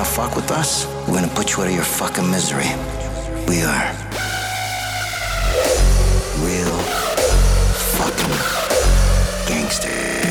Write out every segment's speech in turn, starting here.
wanna fuck with us, we're gonna put you out of your fucking misery. We are real fucking gangsters.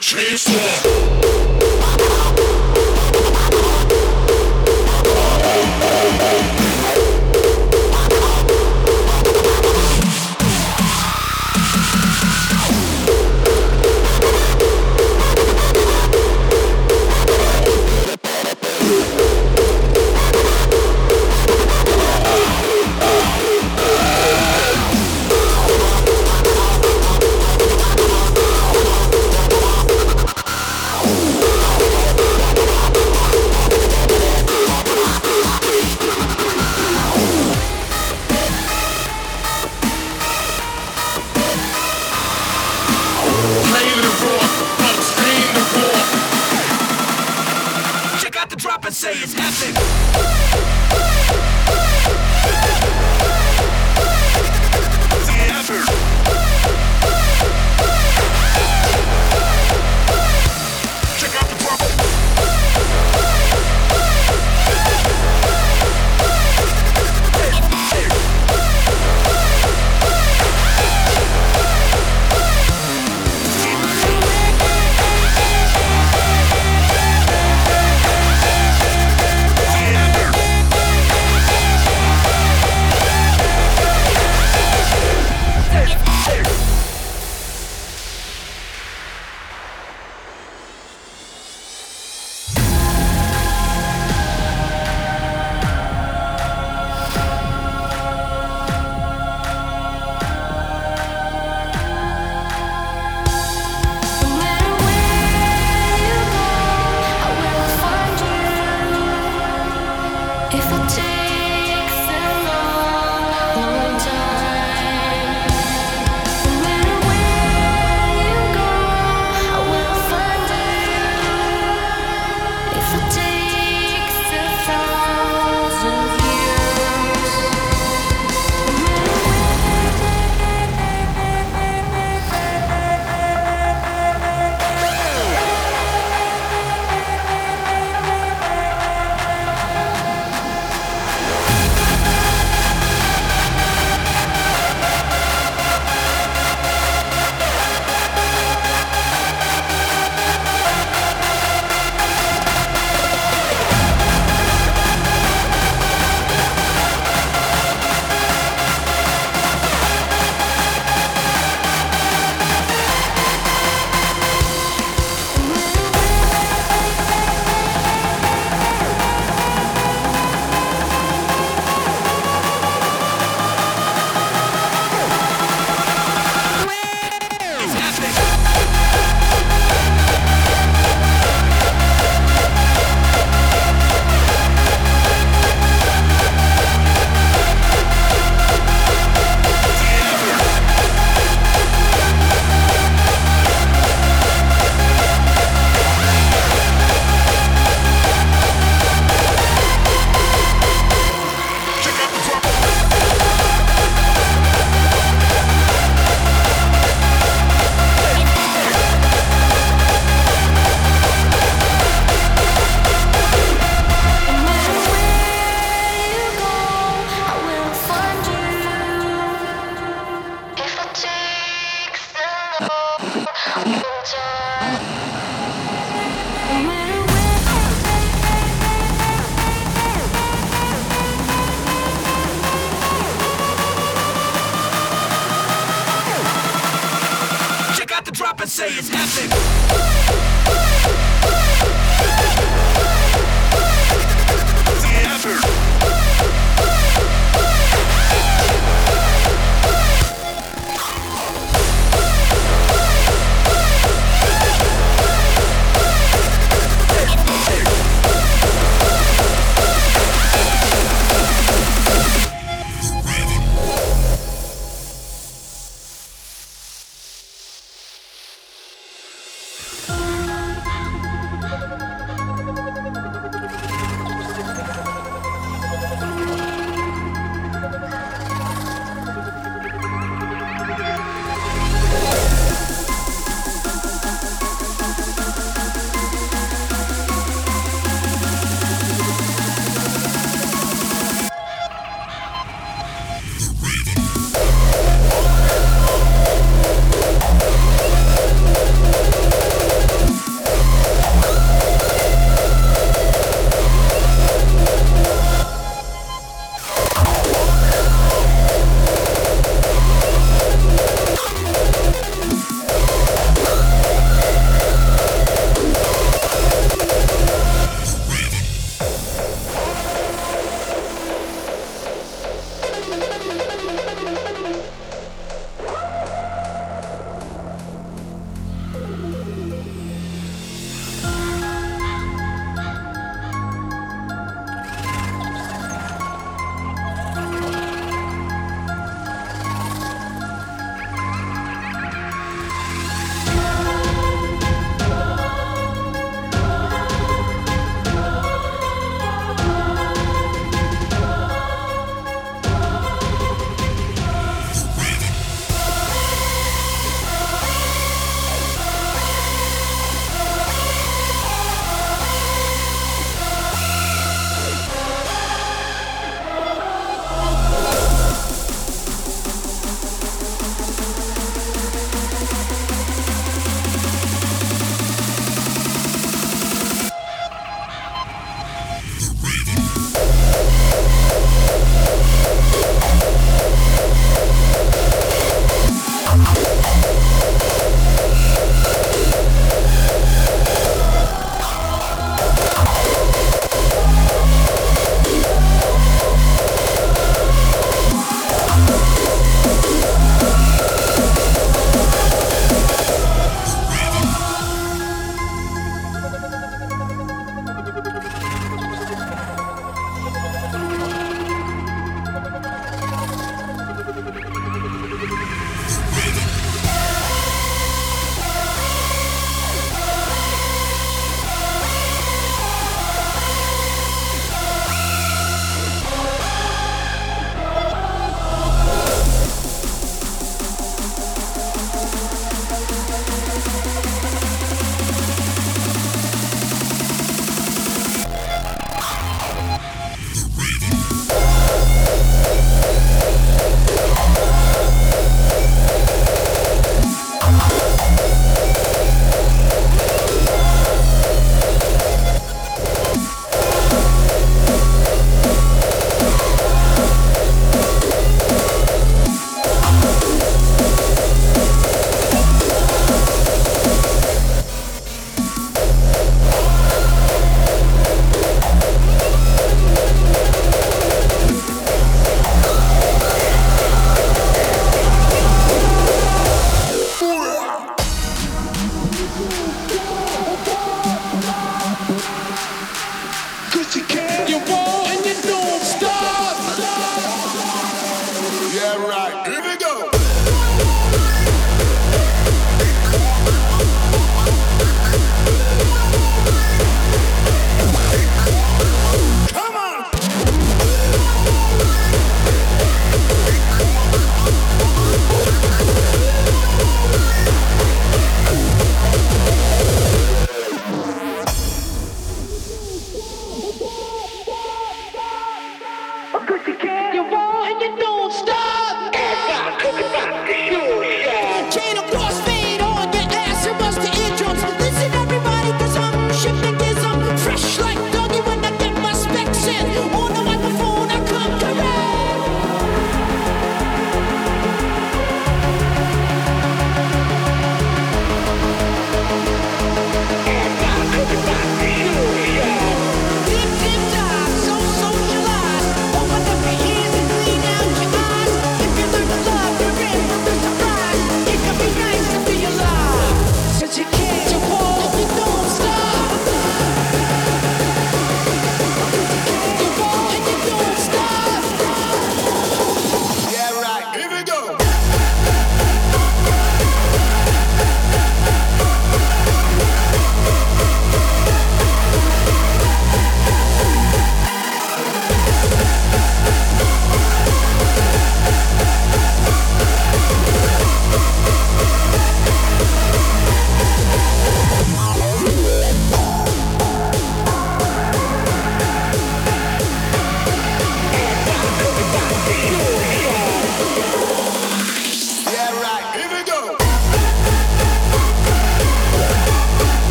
Chainsaw.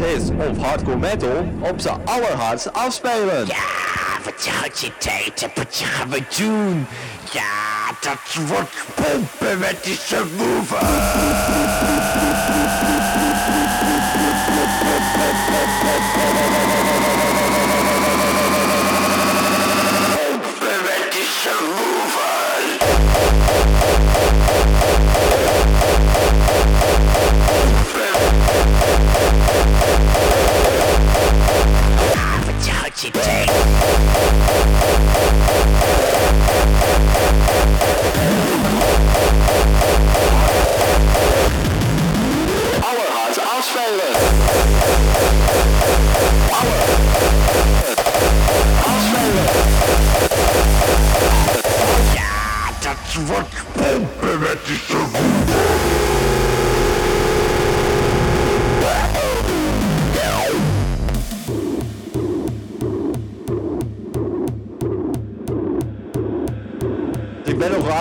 Of Hardcore Metal op zijn allerhardst afspelen. Ja, wat gaat je tijd wat gaan we doen? Ja, dat wordt pompen met die subwoofer. Quatschpumpe wird dich zur Ruhe.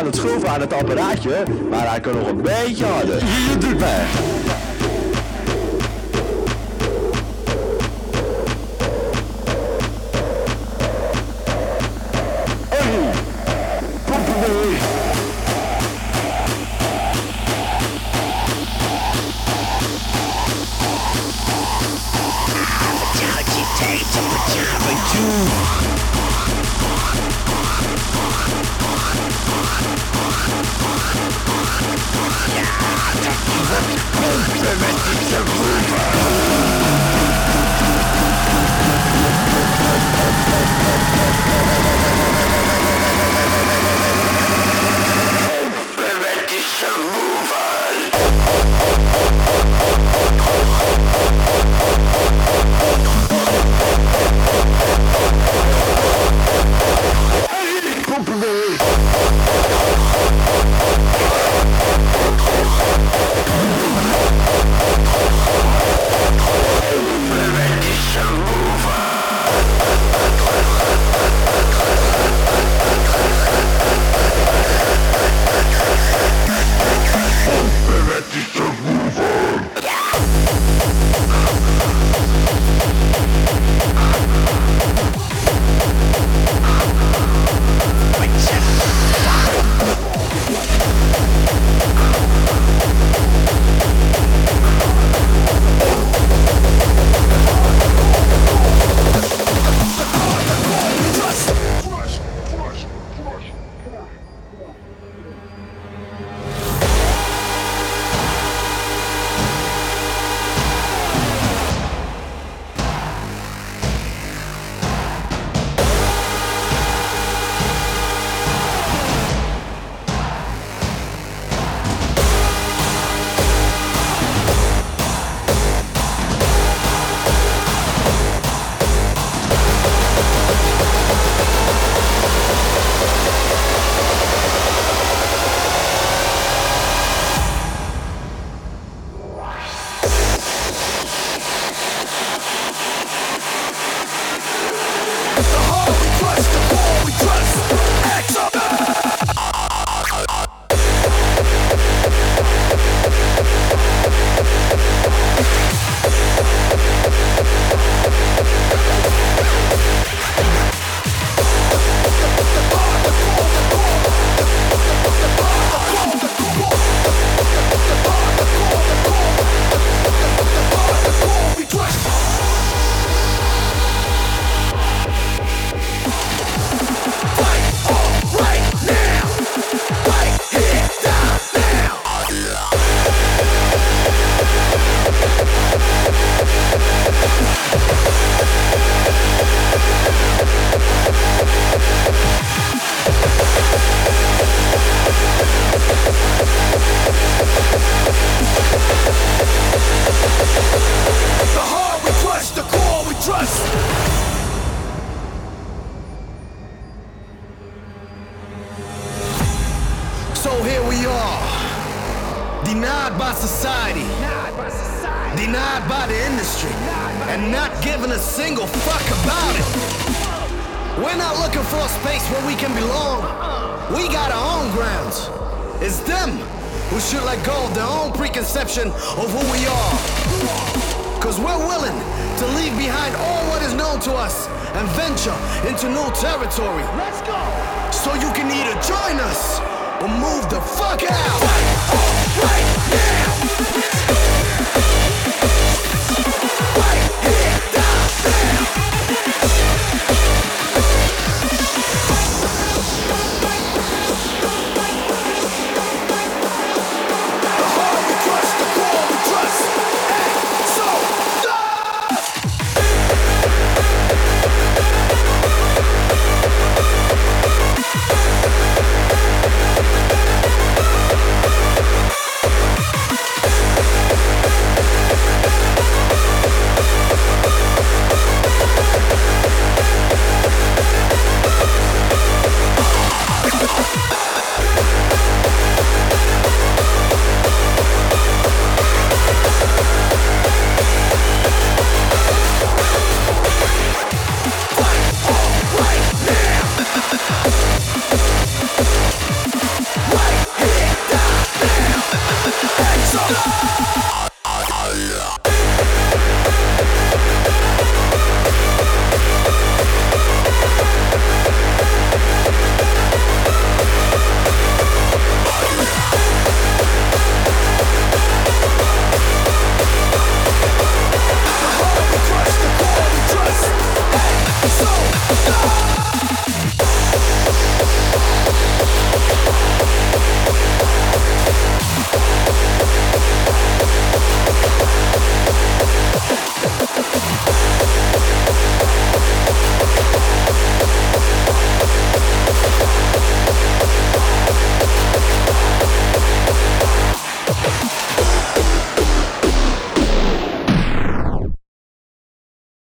het schroeven aan het apparaatje, maar hij kan nog een beetje harder. Je doet mij.